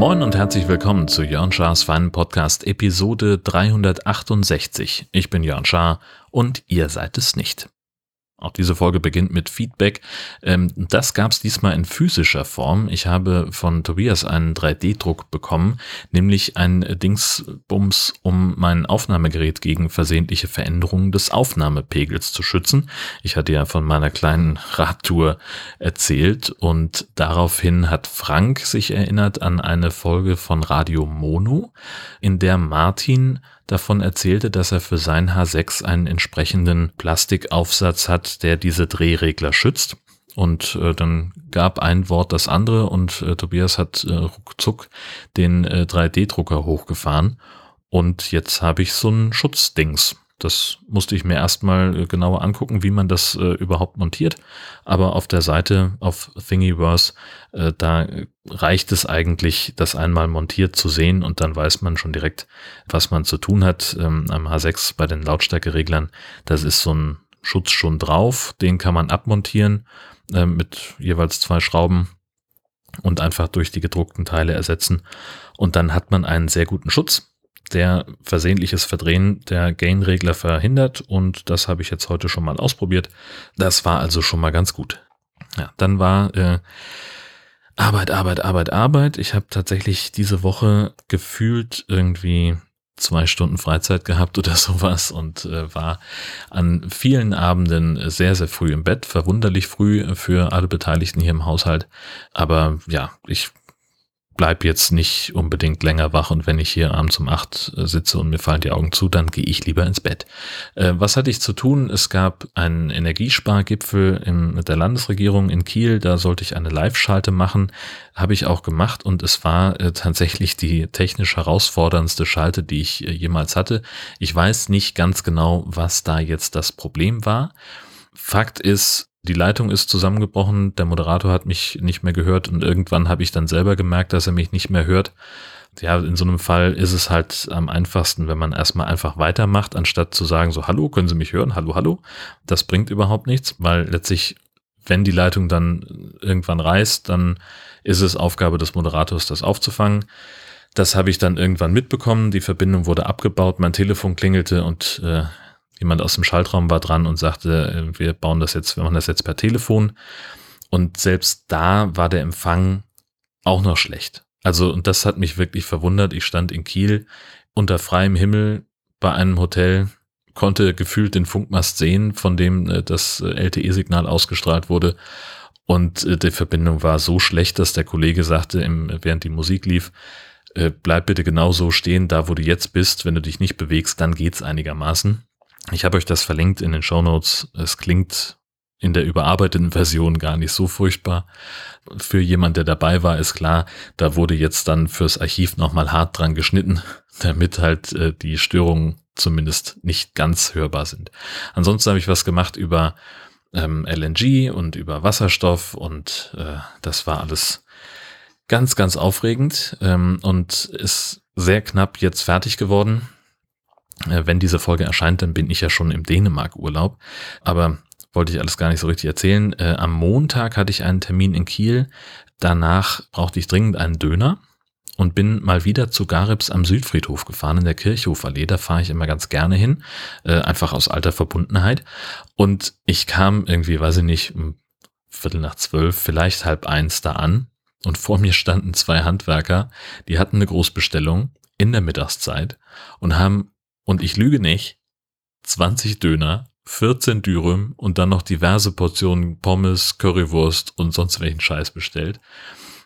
Moin und herzlich willkommen zu Jörn Schars Feinen Podcast Episode 368. Ich bin Jörn Schaar und ihr seid es nicht. Auch diese Folge beginnt mit Feedback. Ähm, das gab es diesmal in physischer Form. Ich habe von Tobias einen 3D-Druck bekommen, nämlich ein Dingsbums, um mein Aufnahmegerät gegen versehentliche Veränderungen des Aufnahmepegels zu schützen. Ich hatte ja von meiner kleinen Radtour erzählt und daraufhin hat Frank sich erinnert an eine Folge von Radio Mono, in der Martin davon erzählte, dass er für sein H6 einen entsprechenden Plastikaufsatz hat, der diese Drehregler schützt. Und äh, dann gab ein Wort das andere und äh, Tobias hat äh, ruckzuck den äh, 3D-Drucker hochgefahren. Und jetzt habe ich so ein Schutzdings. Das musste ich mir erstmal äh, genauer angucken, wie man das äh, überhaupt montiert. Aber auf der Seite auf Thingiverse, äh, da reicht es eigentlich, das einmal montiert zu sehen und dann weiß man schon direkt, was man zu tun hat. Ähm, am H6 bei den Lautstärkereglern, das ist so ein Schutz schon drauf, den kann man abmontieren äh, mit jeweils zwei Schrauben und einfach durch die gedruckten Teile ersetzen. Und dann hat man einen sehr guten Schutz der versehentliches Verdrehen der Gain-Regler verhindert und das habe ich jetzt heute schon mal ausprobiert. Das war also schon mal ganz gut. Ja, dann war äh, Arbeit, Arbeit, Arbeit, Arbeit. Ich habe tatsächlich diese Woche gefühlt irgendwie zwei Stunden Freizeit gehabt oder sowas und äh, war an vielen Abenden sehr, sehr früh im Bett, verwunderlich früh für alle Beteiligten hier im Haushalt. Aber ja, ich bleib jetzt nicht unbedingt länger wach und wenn ich hier abends um acht äh, sitze und mir fallen die Augen zu, dann gehe ich lieber ins Bett. Äh, was hatte ich zu tun? Es gab einen Energiespargipfel mit der Landesregierung in Kiel, da sollte ich eine Live-Schalte machen, habe ich auch gemacht und es war äh, tatsächlich die technisch herausforderndste Schalte, die ich äh, jemals hatte. Ich weiß nicht ganz genau, was da jetzt das Problem war. Fakt ist, die Leitung ist zusammengebrochen, der Moderator hat mich nicht mehr gehört und irgendwann habe ich dann selber gemerkt, dass er mich nicht mehr hört. Ja, in so einem Fall ist es halt am einfachsten, wenn man erstmal einfach weitermacht, anstatt zu sagen, so, hallo, können Sie mich hören? Hallo, hallo. Das bringt überhaupt nichts, weil letztlich, wenn die Leitung dann irgendwann reißt, dann ist es Aufgabe des Moderators, das aufzufangen. Das habe ich dann irgendwann mitbekommen. Die Verbindung wurde abgebaut, mein Telefon klingelte und äh, jemand aus dem Schaltraum war dran und sagte, äh, wir bauen das jetzt, wir machen das jetzt per Telefon. Und selbst da war der Empfang auch noch schlecht. Also, und das hat mich wirklich verwundert. Ich stand in Kiel unter freiem Himmel bei einem Hotel, konnte gefühlt den Funkmast sehen, von dem äh, das äh, LTE-Signal ausgestrahlt wurde. Und die Verbindung war so schlecht, dass der Kollege sagte, während die Musik lief, bleib bitte genau so stehen, da wo du jetzt bist. Wenn du dich nicht bewegst, dann geht's einigermaßen. Ich habe euch das verlinkt in den Show Notes. Es klingt in der überarbeiteten Version gar nicht so furchtbar. Für jemand, der dabei war, ist klar, da wurde jetzt dann fürs Archiv nochmal hart dran geschnitten, damit halt äh, die Störungen zumindest nicht ganz hörbar sind. Ansonsten habe ich was gemacht über ähm, LNG und über Wasserstoff und äh, das war alles ganz, ganz aufregend ähm, und ist sehr knapp jetzt fertig geworden. Äh, wenn diese Folge erscheint, dann bin ich ja schon im Dänemark-Urlaub. Aber wollte ich alles gar nicht so richtig erzählen. Äh, am Montag hatte ich einen Termin in Kiel. Danach brauchte ich dringend einen Döner und bin mal wieder zu Garibs am Südfriedhof gefahren in der Kirchhoferallee. Da fahre ich immer ganz gerne hin, äh, einfach aus alter Verbundenheit. Und ich kam irgendwie, weiß ich nicht, um Viertel nach zwölf, vielleicht halb eins da an. Und vor mir standen zwei Handwerker, die hatten eine Großbestellung in der Mittagszeit und haben und ich lüge nicht, 20 Döner, 14 Dürüm und dann noch diverse Portionen Pommes, Currywurst und sonst welchen Scheiß bestellt.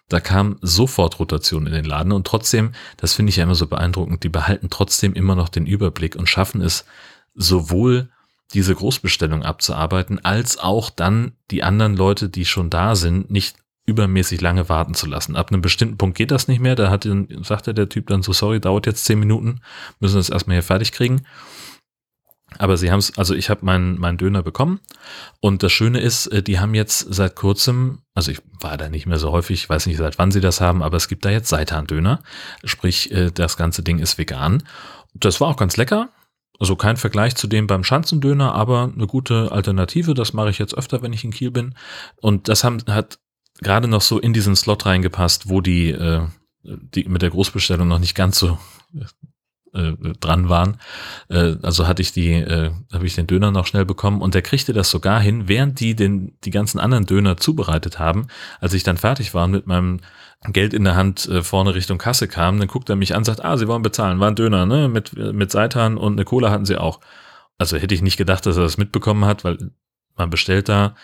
Da kam sofort Rotation in den Laden und trotzdem, das finde ich ja immer so beeindruckend, die behalten trotzdem immer noch den Überblick und schaffen es sowohl diese Großbestellung abzuarbeiten, als auch dann die anderen Leute, die schon da sind, nicht übermäßig lange warten zu lassen. Ab einem bestimmten Punkt geht das nicht mehr. Da hat, sagte der Typ dann so, sorry, dauert jetzt zehn Minuten, müssen es erstmal hier fertig kriegen. Aber sie haben es, also ich habe meinen mein Döner bekommen und das Schöne ist, äh, die haben jetzt seit kurzem, also ich war da nicht mehr so häufig, weiß nicht seit wann sie das haben, aber es gibt da jetzt Seitan-Döner, sprich äh, das ganze Ding ist vegan. Das war auch ganz lecker, Also kein Vergleich zu dem beim Schanzendöner, aber eine gute Alternative. Das mache ich jetzt öfter, wenn ich in Kiel bin. Und das haben, hat gerade noch so in diesen Slot reingepasst, wo die, äh, die mit der Großbestellung noch nicht ganz so äh, dran waren. Äh, also hatte ich die, äh, habe ich den Döner noch schnell bekommen und der kriegte das sogar hin, während die den die ganzen anderen Döner zubereitet haben. Als ich dann fertig war und mit meinem Geld in der Hand äh, vorne Richtung Kasse kam, dann guckt er mich an, sagt, ah, Sie wollen bezahlen, war ein Döner, ne, mit mit Seitan und eine Cola hatten Sie auch. Also hätte ich nicht gedacht, dass er das mitbekommen hat, weil man bestellt da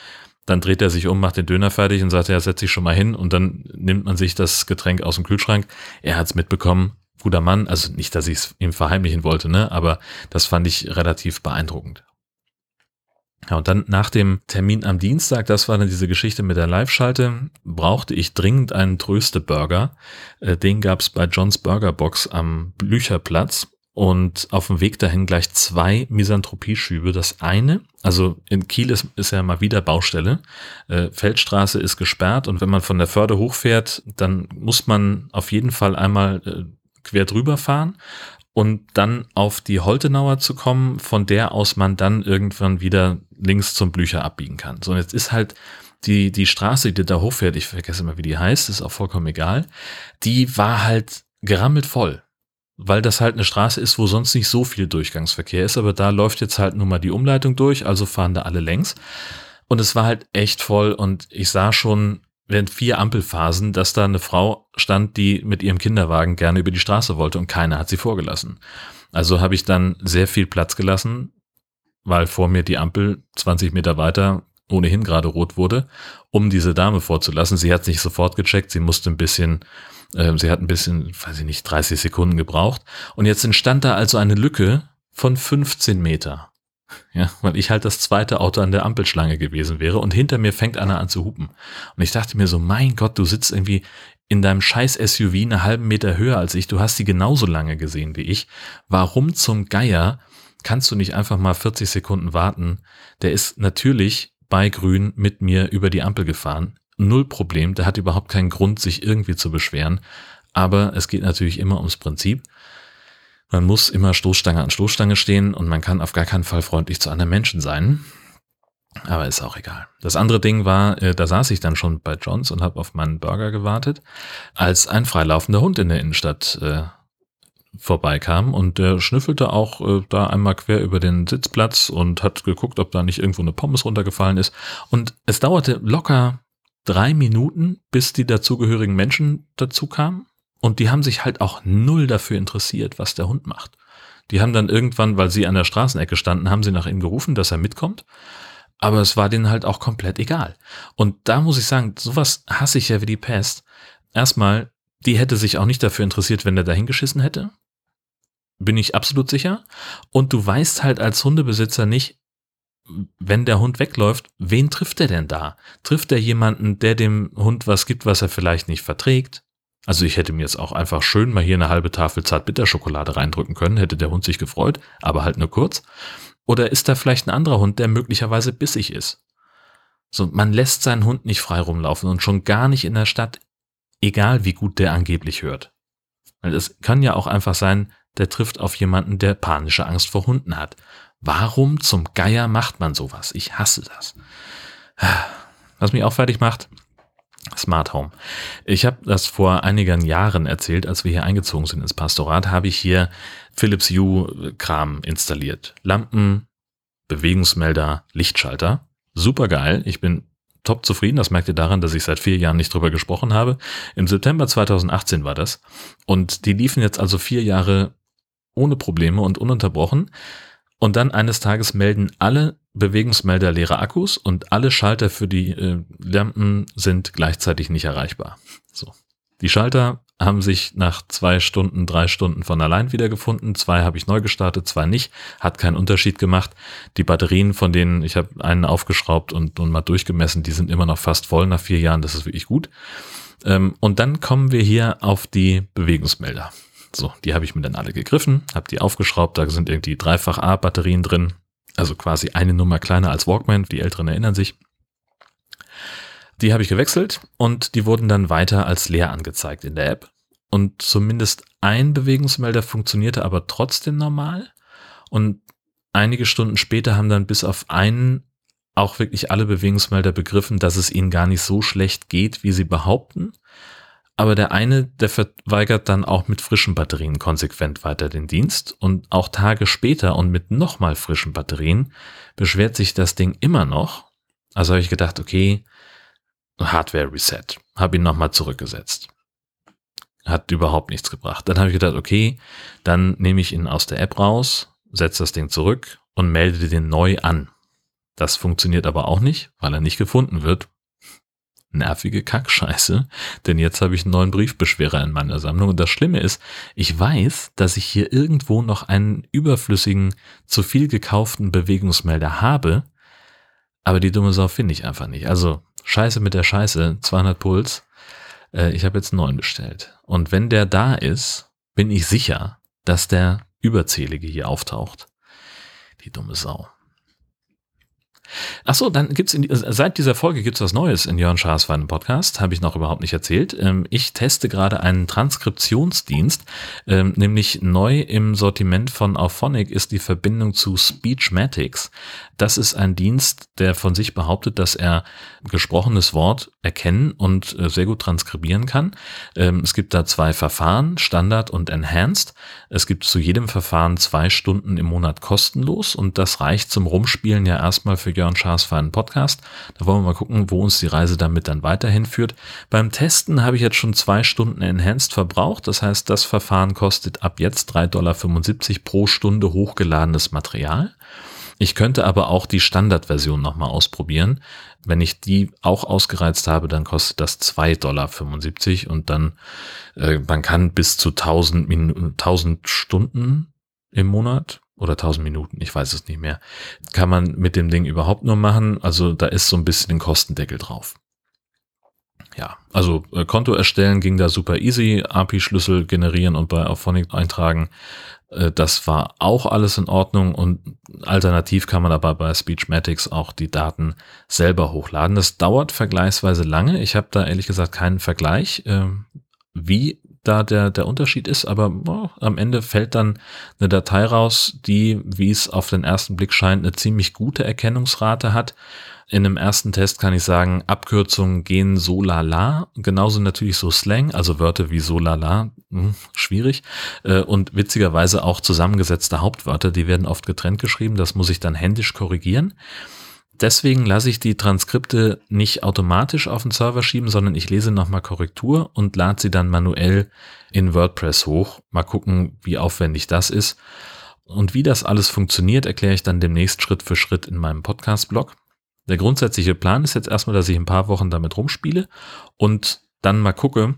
dann dreht er sich um, macht den Döner fertig und sagt, ja, setz dich schon mal hin und dann nimmt man sich das Getränk aus dem Kühlschrank. Er hat's mitbekommen, guter Mann. Also nicht, dass ich es ihm verheimlichen wollte, ne? Aber das fand ich relativ beeindruckend. Ja, und dann nach dem Termin am Dienstag, das war dann diese Geschichte mit der Live-Schalte, brauchte ich dringend einen Tröste-Burger. Äh, den gab's bei Johns Burger Box am Blücherplatz und auf dem Weg dahin gleich zwei Misanthropie-Schübe. Das eine, also in Kiel ist, ist ja mal wieder Baustelle. Äh, Feldstraße ist gesperrt und wenn man von der Förde hochfährt, dann muss man auf jeden Fall einmal äh, quer drüber fahren und dann auf die Holtenauer zu kommen, von der aus man dann irgendwann wieder links zum Blücher abbiegen kann. So, jetzt ist halt die, die Straße, die da hochfährt, ich vergesse mal, wie die heißt, ist auch vollkommen egal, die war halt gerammelt voll. Weil das halt eine Straße ist, wo sonst nicht so viel Durchgangsverkehr ist, aber da läuft jetzt halt nun mal die Umleitung durch, also fahren da alle längs. Und es war halt echt voll und ich sah schon während vier Ampelphasen, dass da eine Frau stand, die mit ihrem Kinderwagen gerne über die Straße wollte und keiner hat sie vorgelassen. Also habe ich dann sehr viel Platz gelassen, weil vor mir die Ampel 20 Meter weiter ohnehin gerade rot wurde, um diese Dame vorzulassen. Sie hat nicht sofort gecheckt, sie musste ein bisschen, sie hat ein bisschen, weiß ich nicht, 30 Sekunden gebraucht. Und jetzt entstand da also eine Lücke von 15 Meter. Ja, weil ich halt das zweite Auto an der Ampelschlange gewesen wäre und hinter mir fängt einer an zu hupen. Und ich dachte mir so, mein Gott, du sitzt irgendwie in deinem scheiß SUV einen halben Meter höher als ich, du hast die genauso lange gesehen wie ich. Warum zum Geier kannst du nicht einfach mal 40 Sekunden warten? Der ist natürlich bei Grün mit mir über die Ampel gefahren. Null Problem, der hat überhaupt keinen Grund, sich irgendwie zu beschweren. Aber es geht natürlich immer ums Prinzip. Man muss immer Stoßstange an Stoßstange stehen und man kann auf gar keinen Fall freundlich zu anderen Menschen sein. Aber ist auch egal. Das andere Ding war, äh, da saß ich dann schon bei Johns und habe auf meinen Burger gewartet, als ein freilaufender Hund in der Innenstadt äh, vorbeikam und der schnüffelte auch äh, da einmal quer über den Sitzplatz und hat geguckt, ob da nicht irgendwo eine Pommes runtergefallen ist. Und es dauerte locker drei Minuten, bis die dazugehörigen Menschen dazu kamen. Und die haben sich halt auch null dafür interessiert, was der Hund macht. Die haben dann irgendwann, weil sie an der Straßenecke standen, haben sie nach ihm gerufen, dass er mitkommt. Aber es war denen halt auch komplett egal. Und da muss ich sagen, sowas hasse ich ja wie die Pest. Erstmal, die hätte sich auch nicht dafür interessiert, wenn der dahingeschissen hätte. Bin ich absolut sicher. Und du weißt halt als Hundebesitzer nicht, wenn der Hund wegläuft, wen trifft er denn da? Trifft er jemanden, der dem Hund was gibt, was er vielleicht nicht verträgt? Also ich hätte mir jetzt auch einfach schön mal hier eine halbe Tafel Zartbitterschokolade reindrücken können, hätte der Hund sich gefreut, aber halt nur kurz. Oder ist da vielleicht ein anderer Hund, der möglicherweise bissig ist? So, man lässt seinen Hund nicht frei rumlaufen und schon gar nicht in der Stadt, egal wie gut der angeblich hört. Weil es kann ja auch einfach sein, der trifft auf jemanden, der panische Angst vor Hunden hat. Warum zum Geier macht man sowas? Ich hasse das. Was mich auch fertig macht, Smart Home. Ich habe das vor einigen Jahren erzählt, als wir hier eingezogen sind ins Pastorat, habe ich hier Philips Hue Kram installiert. Lampen, Bewegungsmelder, Lichtschalter. Super geil. Ich bin top zufrieden. Das merkt ihr daran, dass ich seit vier Jahren nicht drüber gesprochen habe. Im September 2018 war das. Und die liefen jetzt also vier Jahre ohne Probleme und ununterbrochen. Und dann eines Tages melden alle Bewegungsmelder leere Akkus und alle Schalter für die äh, Lampen sind gleichzeitig nicht erreichbar. So. Die Schalter haben sich nach zwei Stunden, drei Stunden von allein wiedergefunden. Zwei habe ich neu gestartet, zwei nicht. Hat keinen Unterschied gemacht. Die Batterien, von denen ich habe einen aufgeschraubt und, und mal durchgemessen, die sind immer noch fast voll nach vier Jahren. Das ist wirklich gut. Ähm, und dann kommen wir hier auf die Bewegungsmelder. So, die habe ich mir dann alle gegriffen, habe die aufgeschraubt, da sind irgendwie dreifach A-Batterien drin, also quasi eine Nummer kleiner als Walkman, die Älteren erinnern sich. Die habe ich gewechselt und die wurden dann weiter als leer angezeigt in der App. Und zumindest ein Bewegungsmelder funktionierte aber trotzdem normal. Und einige Stunden später haben dann bis auf einen auch wirklich alle Bewegungsmelder begriffen, dass es ihnen gar nicht so schlecht geht, wie sie behaupten. Aber der eine, der verweigert dann auch mit frischen Batterien konsequent weiter den Dienst und auch Tage später und mit nochmal frischen Batterien beschwert sich das Ding immer noch. Also habe ich gedacht, okay, Hardware Reset. Habe ihn nochmal zurückgesetzt. Hat überhaupt nichts gebracht. Dann habe ich gedacht, okay, dann nehme ich ihn aus der App raus, setze das Ding zurück und melde den neu an. Das funktioniert aber auch nicht, weil er nicht gefunden wird. Nervige Kackscheiße, denn jetzt habe ich einen neuen Briefbeschwerer in meiner Sammlung und das Schlimme ist, ich weiß, dass ich hier irgendwo noch einen überflüssigen, zu viel gekauften Bewegungsmelder habe, aber die dumme Sau finde ich einfach nicht. Also Scheiße mit der Scheiße, 200 Puls. Äh, ich habe jetzt einen neuen bestellt. Und wenn der da ist, bin ich sicher, dass der überzählige hier auftaucht. Die dumme Sau. Ach so, dann gibt's in, seit dieser Folge gibt's was Neues in Jörn Schaas Feinen Podcast, habe ich noch überhaupt nicht erzählt. Ähm, ich teste gerade einen Transkriptionsdienst, ähm, nämlich neu im Sortiment von Auphonic ist die Verbindung zu Speechmatics. Das ist ein Dienst, der von sich behauptet, dass er gesprochenes Wort erkennen und äh, sehr gut transkribieren kann. Ähm, es gibt da zwei Verfahren, Standard und Enhanced. Es gibt zu jedem Verfahren zwei Stunden im Monat kostenlos und das reicht zum Rumspielen ja erstmal für Jörn Schaas für einen Podcast. Da wollen wir mal gucken, wo uns die Reise damit dann weiterhin führt. Beim Testen habe ich jetzt schon zwei Stunden Enhanced verbraucht. Das heißt, das Verfahren kostet ab jetzt 3,75 Dollar pro Stunde hochgeladenes Material. Ich könnte aber auch die Standardversion nochmal ausprobieren. Wenn ich die auch ausgereizt habe, dann kostet das 2,75 Dollar und dann, äh, man kann bis zu 1000, Min 1000 Stunden im Monat oder 1000 Minuten, ich weiß es nicht mehr, kann man mit dem Ding überhaupt nur machen. Also da ist so ein bisschen ein Kostendeckel drauf. Ja, also äh, Konto erstellen ging da super easy, API-Schlüssel generieren und bei Auphonic eintragen äh, das war auch alles in Ordnung und alternativ kann man aber bei Speechmatics auch die Daten selber hochladen. Das dauert vergleichsweise lange. Ich habe da ehrlich gesagt keinen Vergleich, äh, wie da der, der Unterschied ist, aber oh, am Ende fällt dann eine Datei raus, die, wie es auf den ersten Blick scheint, eine ziemlich gute Erkennungsrate hat. In dem ersten Test kann ich sagen, Abkürzungen gehen so lala, genauso natürlich so Slang, also Wörter wie so lala, hm, schwierig. Äh, und witzigerweise auch zusammengesetzte Hauptwörter, die werden oft getrennt geschrieben, das muss ich dann händisch korrigieren. Deswegen lasse ich die Transkripte nicht automatisch auf den Server schieben, sondern ich lese nochmal Korrektur und lade sie dann manuell in WordPress hoch. Mal gucken, wie aufwendig das ist. Und wie das alles funktioniert, erkläre ich dann demnächst Schritt für Schritt in meinem Podcast-Blog. Der grundsätzliche Plan ist jetzt erstmal, dass ich ein paar Wochen damit rumspiele und dann mal gucke,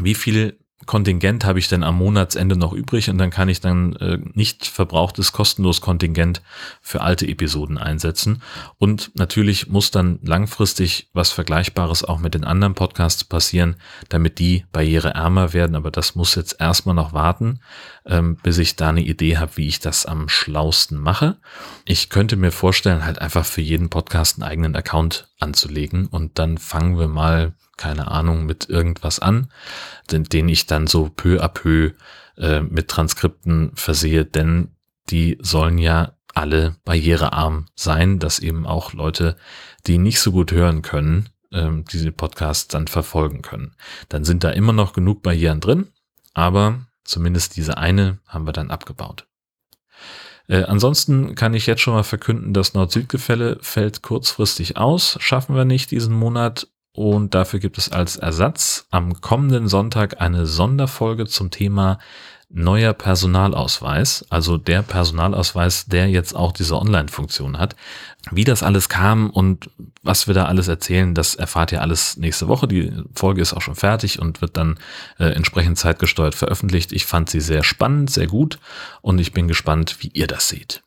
wie viel Kontingent habe ich denn am Monatsende noch übrig und dann kann ich dann äh, nicht verbrauchtes kostenlos Kontingent für alte Episoden einsetzen. Und natürlich muss dann langfristig was Vergleichbares auch mit den anderen Podcasts passieren, damit die barriereärmer werden. Aber das muss jetzt erstmal noch warten, ähm, bis ich da eine Idee habe, wie ich das am schlausten mache. Ich könnte mir vorstellen, halt einfach für jeden Podcast einen eigenen Account anzulegen und dann fangen wir mal keine Ahnung, mit irgendwas an, den, den ich dann so peu à peu äh, mit Transkripten versehe, denn die sollen ja alle barrierearm sein, dass eben auch Leute, die nicht so gut hören können, ähm, diese Podcasts dann verfolgen können. Dann sind da immer noch genug Barrieren drin, aber zumindest diese eine haben wir dann abgebaut. Äh, ansonsten kann ich jetzt schon mal verkünden, das Nord-Süd-Gefälle fällt kurzfristig aus. Schaffen wir nicht diesen Monat und dafür gibt es als Ersatz am kommenden Sonntag eine Sonderfolge zum Thema neuer Personalausweis, also der Personalausweis, der jetzt auch diese Online-Funktion hat. Wie das alles kam und was wir da alles erzählen, das erfahrt ihr alles nächste Woche. Die Folge ist auch schon fertig und wird dann äh, entsprechend zeitgesteuert veröffentlicht. Ich fand sie sehr spannend, sehr gut und ich bin gespannt, wie ihr das seht.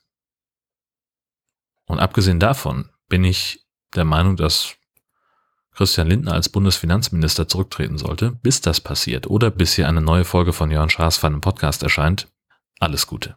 Und abgesehen davon bin ich der Meinung, dass Christian Lindner als Bundesfinanzminister zurücktreten sollte, bis das passiert oder bis hier eine neue Folge von Jörn Schaas von einem Podcast erscheint, alles Gute.